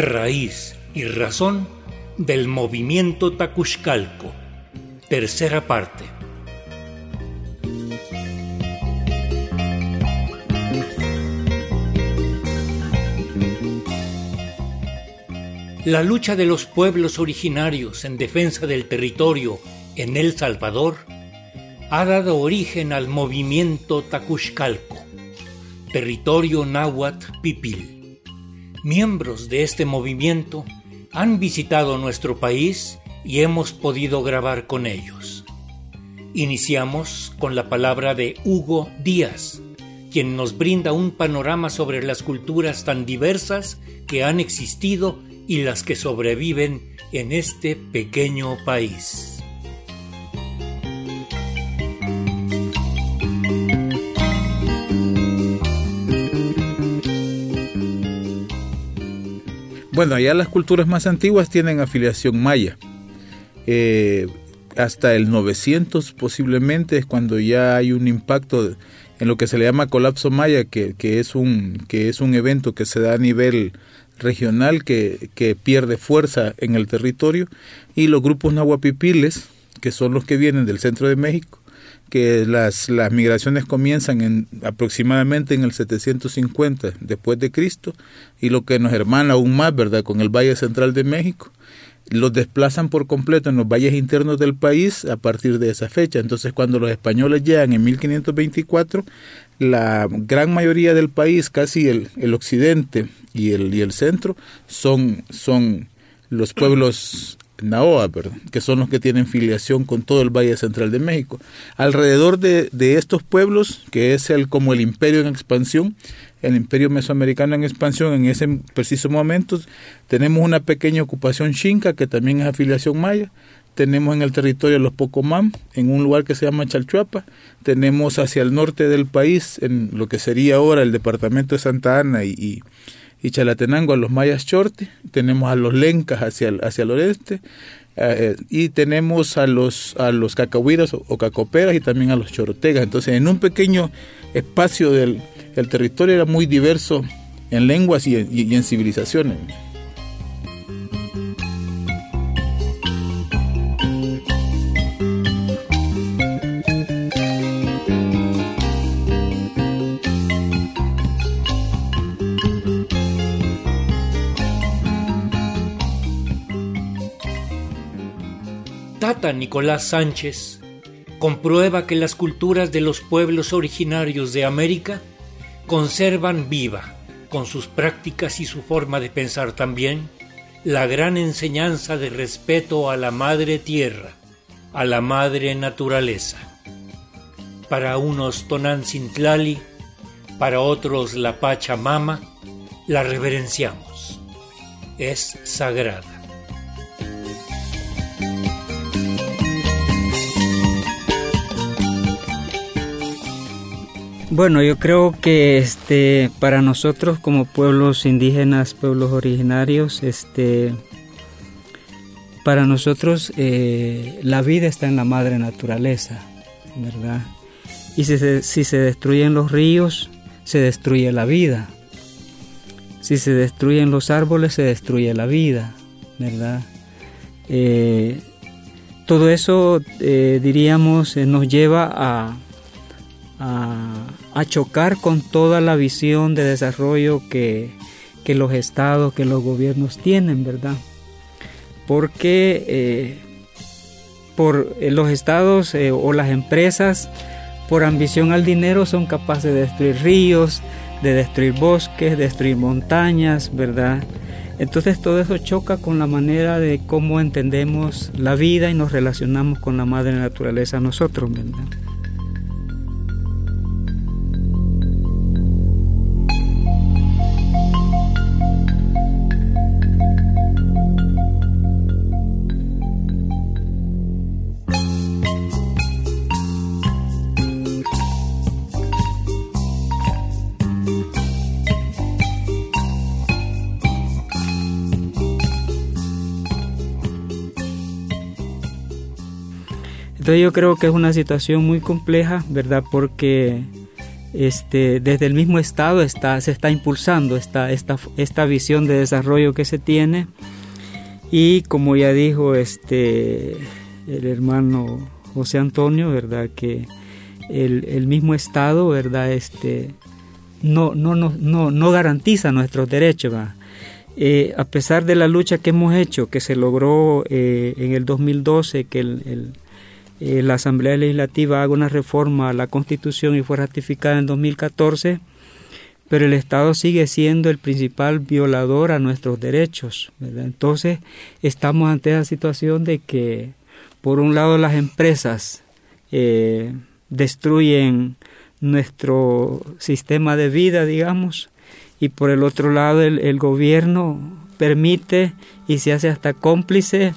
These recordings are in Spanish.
raíz y razón del movimiento Tacuxcalco. Tercera parte. La lucha de los pueblos originarios en defensa del territorio en El Salvador ha dado origen al movimiento Tacuxcalco, territorio náhuatl pipil. Miembros de este movimiento han visitado nuestro país y hemos podido grabar con ellos. Iniciamos con la palabra de Hugo Díaz, quien nos brinda un panorama sobre las culturas tan diversas que han existido y las que sobreviven en este pequeño país. Bueno, allá las culturas más antiguas tienen afiliación maya. Eh, hasta el 900 posiblemente es cuando ya hay un impacto en lo que se le llama colapso maya, que, es, un, que es un evento que se da a nivel regional que, que pierde fuerza en el territorio y los grupos nahuapipiles, que son los que vienen del centro de México, que las, las migraciones comienzan en aproximadamente en el 750 después de Cristo y lo que nos hermana aún más, ¿verdad?, con el Valle Central de México, los desplazan por completo en los valles internos del país a partir de esa fecha. Entonces, cuando los españoles llegan en 1524, la gran mayoría del país, casi el, el occidente y el, y el centro, son, son los pueblos Naoa, que son los que tienen filiación con todo el Valle Central de México. Alrededor de, de, estos pueblos, que es el, como el imperio en expansión, el imperio mesoamericano en expansión en ese preciso momento, tenemos una pequeña ocupación chinca, que también es afiliación maya, tenemos en el territorio los Pocomam, en un lugar que se llama Chalchuapa, tenemos hacia el norte del país, en lo que sería ahora el departamento de Santa Ana y y Chalatenango a los mayas chorte, tenemos a los lencas hacia el, hacia el oeste, eh, eh, y tenemos a los a los cacahuiras o, cacoperas y también a los chorotegas. Entonces, en un pequeño espacio del el territorio era muy diverso en lenguas y en civilizaciones. Nicolás Sánchez comprueba que las culturas de los pueblos originarios de América conservan viva, con sus prácticas y su forma de pensar también, la gran enseñanza de respeto a la madre tierra, a la madre naturaleza. Para unos Tonancintlali, para otros la Pachamama, la reverenciamos. Es sagrada. Bueno, yo creo que este para nosotros como pueblos indígenas, pueblos originarios, este para nosotros eh, la vida está en la madre naturaleza, ¿verdad? Y si se, destruyen los ríos, se destruye la vida. Si se destruyen los árboles, se destruye la vida, ¿verdad? Eh, todo eso, eh, diríamos, nos lleva a, a, chocar con toda la visión de desarrollo que, los estados, que los gobiernos tienen, ¿verdad? Porque eh, por eh, los estados eh, o las empresas, por ambición al dinero, son capaces de destruir ríos, de destruir bosques, de destruir montañas, ¿verdad? Entonces todo eso choca con la manera de cómo entendemos la vida y nos relacionamos con la madre naturaleza nosotros, ¿verdad? Yo creo que es una situación muy compleja, ¿verdad? Porque este, desde el mismo Estado está, se está impulsando esta, esta, esta visión de desarrollo que se tiene y como ya dijo este, el hermano José Antonio, ¿verdad? que el, el mismo Estado ¿verdad? Este, no, no, no, no, garantiza nuestros derechos. Eh, a pesar de la lucha que hemos hecho, que se logró eh, en el 2012, que eh, la Asamblea Legislativa haga una reforma a la Constitución y fue ratificada en 2014, pero el Estado sigue siendo el principal violador a nuestros derechos. Entonces, estamos ante esa situación de que, por un lado, las empresas destruyen nuestro sistema de vida, digamos, y por el otro lado el, gobierno permite y se hace hasta cómplice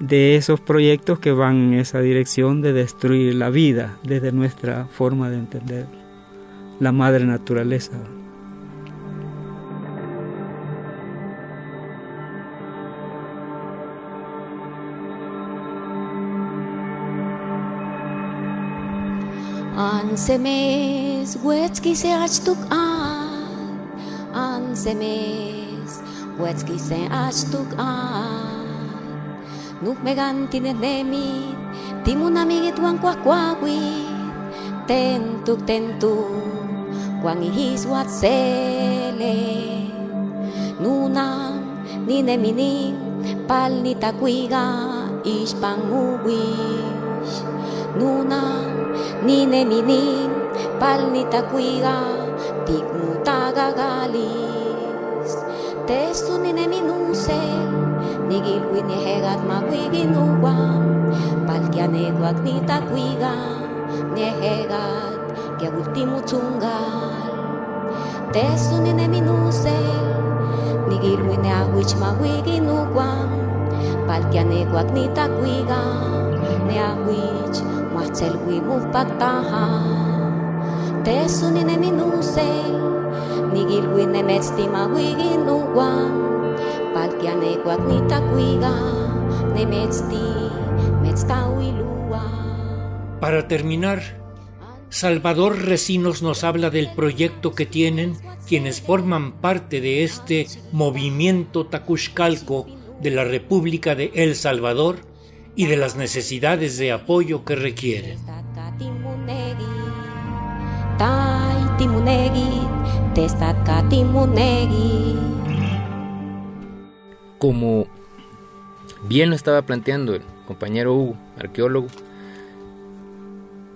de esos proyectos que van en esa dirección de destruir la vida desde nuestra forma de entender la madre naturaleza. Ansemes, se an semes Wetski se an Nuk me gan tinenemi Timunamigit wang kwakwawit Tentuk tentuk Kwang ihis wat sele. Nunang ninemini Pal ni ninemini Pal ni ni ne minusel Nigilwi ni magwiginuwam Palkianegwak ni tungal Tesu ni ne minusel Nigilwi niehegat makuiginua, palkianeguak nitakuiga, niehegat kiawiltimutzungal. Tesuni neminuse, nigilwi neahuich makuiginuguam, palkianeguak nitakuiga, neahuich muahtzellwi muhpaktaha. Tesuni neminuse, nigilwi nemetztimakuiginuguam, Para terminar, Salvador Recinos nos habla del proyecto que tienen quienes forman parte de este movimiento tacushcalco de la República de El Salvador y de las necesidades de apoyo que requieren. Como bien lo estaba planteando el compañero Hugo, arqueólogo,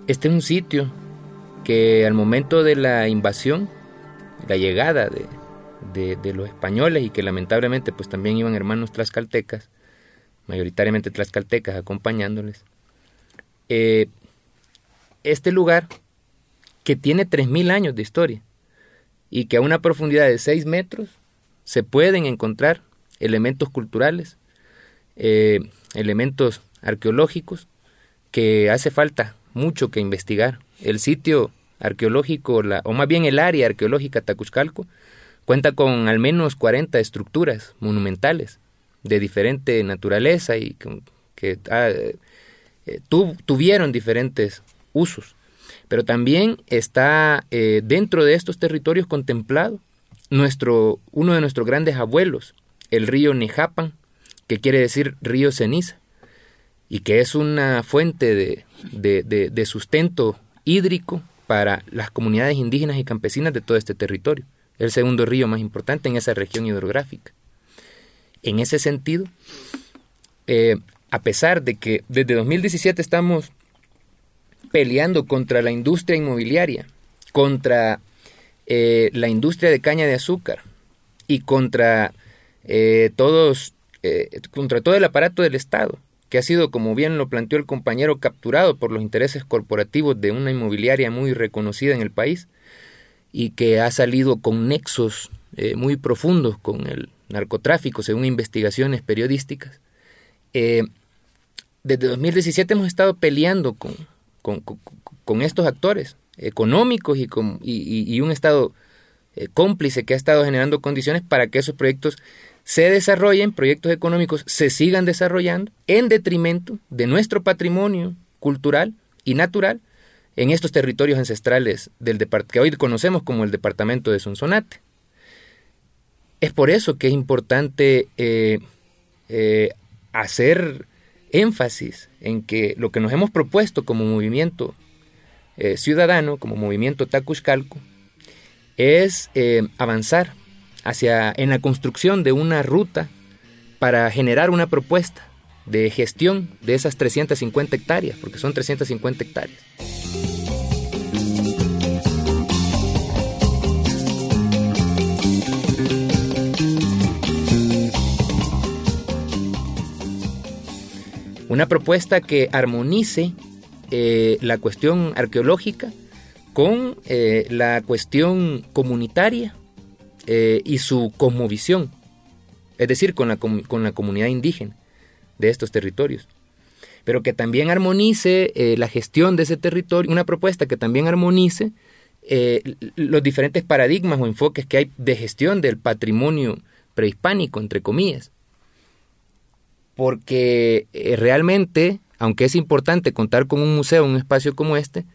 este es un sitio que al momento de la invasión, la llegada de, los españoles y que lamentablemente pues también iban hermanos tlaxcaltecas, mayoritariamente tlaxcaltecas acompañándoles, eh, este lugar que tiene 3.000 años de historia y que a una profundidad de 6 metros se pueden encontrar elementos culturales, eh, elementos arqueológicos que hace falta mucho que investigar. El sitio arqueológico, la, o más bien el área arqueológica Tacuzcalco, cuenta con al menos 40 estructuras monumentales de diferente naturaleza y que, ah, eh, tuvieron diferentes usos pero también está eh, dentro de estos territorios contemplado nuestro, uno de nuestros grandes abuelos, el río Nejapan, que quiere decir río ceniza, y que es una fuente de, de sustento hídrico para las comunidades indígenas y campesinas de todo este territorio, el segundo río más importante en esa región hidrográfica. En ese sentido, eh, a pesar de que desde 2017 estamos peleando contra la industria inmobiliaria, contra eh, la industria de caña de azúcar y contra eh, todos, eh, contra todo el aparato del Estado, que ha sido, como bien lo planteó el compañero, capturado por los intereses corporativos de una inmobiliaria muy reconocida en el país y que ha salido con nexos muy profundos con el narcotráfico, según investigaciones periodísticas. desde 2017 hemos estado peleando con, con, estos actores económicos y, con, y, un Estado eh, cómplice que ha estado generando condiciones para que esos proyectos se desarrollen, proyectos económicos se sigan desarrollando en detrimento de nuestro patrimonio cultural y natural, en estos territorios ancestrales del que hoy conocemos como el departamento de Sonsonate. Es por eso que es importante eh, eh, hacer énfasis en que lo que nos hemos propuesto como movimiento eh, ciudadano, como movimiento Tacuxcalco, es avanzar hacia en la construcción de una ruta para generar una propuesta de gestión de esas 350 hectáreas, porque son 350 hectáreas. Una propuesta que armonice eh, la cuestión arqueológica con eh, la cuestión comunitaria eh, y su cosmovisión, es decir, con la, con la comunidad indígena de estos territorios pero que también armonice la gestión de ese territorio, una propuesta que también armonice los diferentes paradigmas o enfoques que hay de gestión del patrimonio prehispánico, entre comillas porque eh, realmente, aunque es importante contar con un museo, un espacio como este,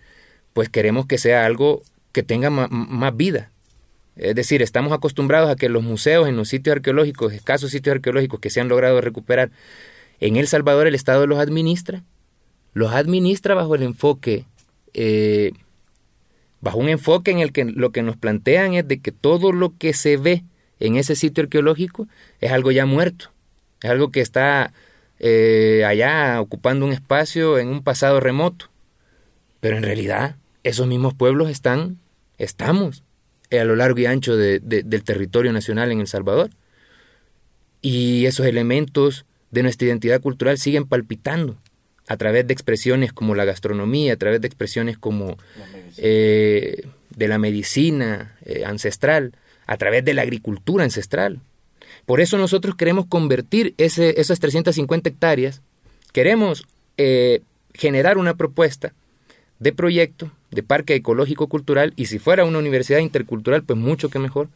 pues queremos que sea algo que tenga más vida. Es decir, estamos acostumbrados a que los museos en los sitios arqueológicos, escasos sitios arqueológicos que se han logrado recuperar, en El Salvador el Estado los administra, los administra bajo el enfoque, eh, bajo un enfoque en el que lo que nos plantean es de que todo lo que se ve en ese sitio arqueológico es algo ya muerto es algo que está eh, allá ocupando un espacio en un pasado remoto. Pero en realidad esos mismos pueblos están, estamos a lo largo y ancho del territorio nacional en El Salvador. Y esos elementos de nuestra identidad cultural siguen palpitando a través de expresiones como la gastronomía, a través de expresiones como eh, de la medicina eh, ancestral, a través de la agricultura ancestral. Por eso nosotros queremos convertir ese, esas 350 hectáreas, queremos eh, generar una propuesta de proyecto de parque ecológico cultural y si fuera una universidad intercultural, pues mucho que mejor.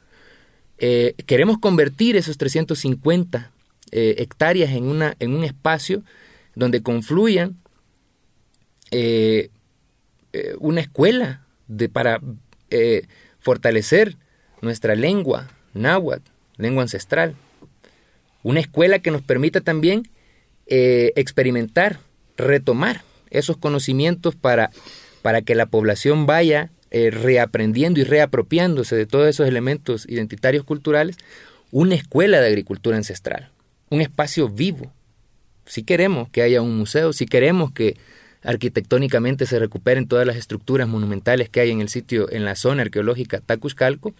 Eh, queremos convertir esos 350 eh, hectáreas en, una, en un espacio donde confluyan una escuela de, para fortalecer nuestra lengua náhuatl, lengua ancestral. Una escuela que nos permita también eh, experimentar, retomar esos conocimientos para, para que la población vaya eh, reaprendiendo y reapropiándose de todos esos elementos identitarios culturales. Una escuela de agricultura ancestral, un espacio vivo. Si queremos que haya un museo, si queremos que arquitectónicamente se recuperen todas las estructuras monumentales que hay en el sitio, en la zona arqueológica Tacuscalco,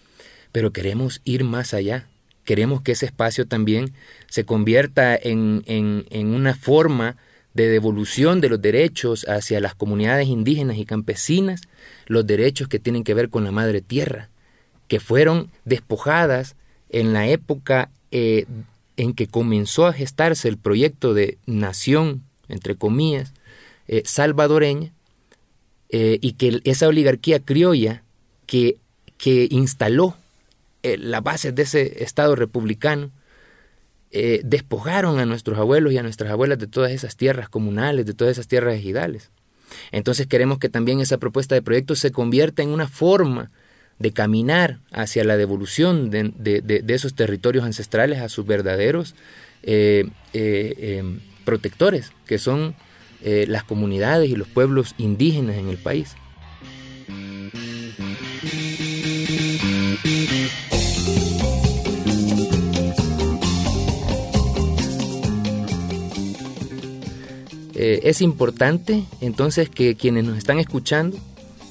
pero queremos ir más allá. Queremos que ese espacio también se convierta en, en, una forma de devolución de los derechos hacia las comunidades indígenas y campesinas, los derechos que tienen que ver con la madre tierra, que fueron despojadas en la época eh, en que comenzó a gestarse el proyecto de nación, entre comillas, eh, salvadoreña, eh, y que esa oligarquía criolla que, que instaló las bases de ese Estado republicano, eh, despojaron a nuestros abuelos y a nuestras abuelas de todas esas tierras comunales, de todas esas tierras ejidales. Entonces queremos que también esa propuesta de proyecto se convierta en una forma de caminar hacia la devolución de, esos territorios ancestrales a sus verdaderos eh, em, protectores, que son las comunidades y los pueblos indígenas en el país. Eh, es importante entonces que quienes nos están escuchando,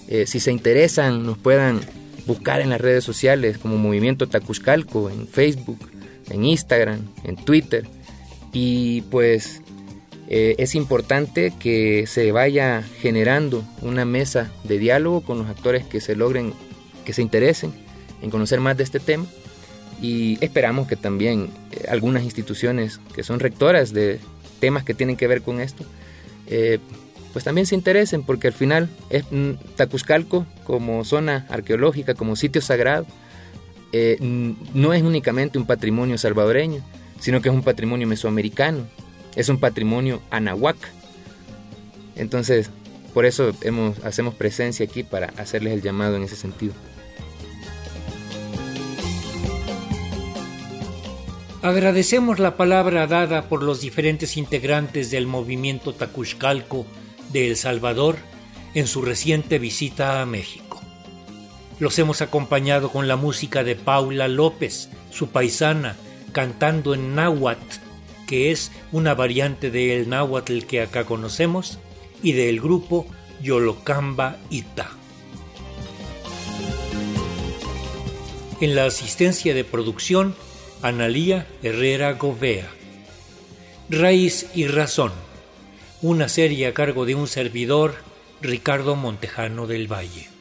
eh, si se interesan, nos puedan buscar en las redes sociales como Movimiento Tacuscalco, en Facebook, en Instagram, en Twitter. Y pues eh, es importante que se vaya generando una mesa de diálogo con los actores que se logren, que se interesen en conocer más de este tema. Y esperamos que también algunas instituciones que son rectoras de temas que tienen que ver con esto, eh, pues también se interesen, porque al final es mm, Tacuzcalco como zona arqueológica, como sitio sagrado, eh, no es únicamente un patrimonio salvadoreño, sino que es un patrimonio mesoamericano, es un patrimonio anahuac. Entonces, por eso hacemos presencia aquí para hacerles el llamado en ese sentido. Agradecemos la palabra dada por los diferentes integrantes del movimiento Tacuxcalco de El Salvador en su reciente visita a México. Los hemos acompañado con la música de Paula López, su paisana, cantando en náhuatl, que es una variante del náhuatl que acá conocemos, y del grupo Yolocamba Ita. En la asistencia de producción, Analía Herrera Govea. Raíz y Razón, una serie a cargo de un servidor, Ricardo Montejano del Valle.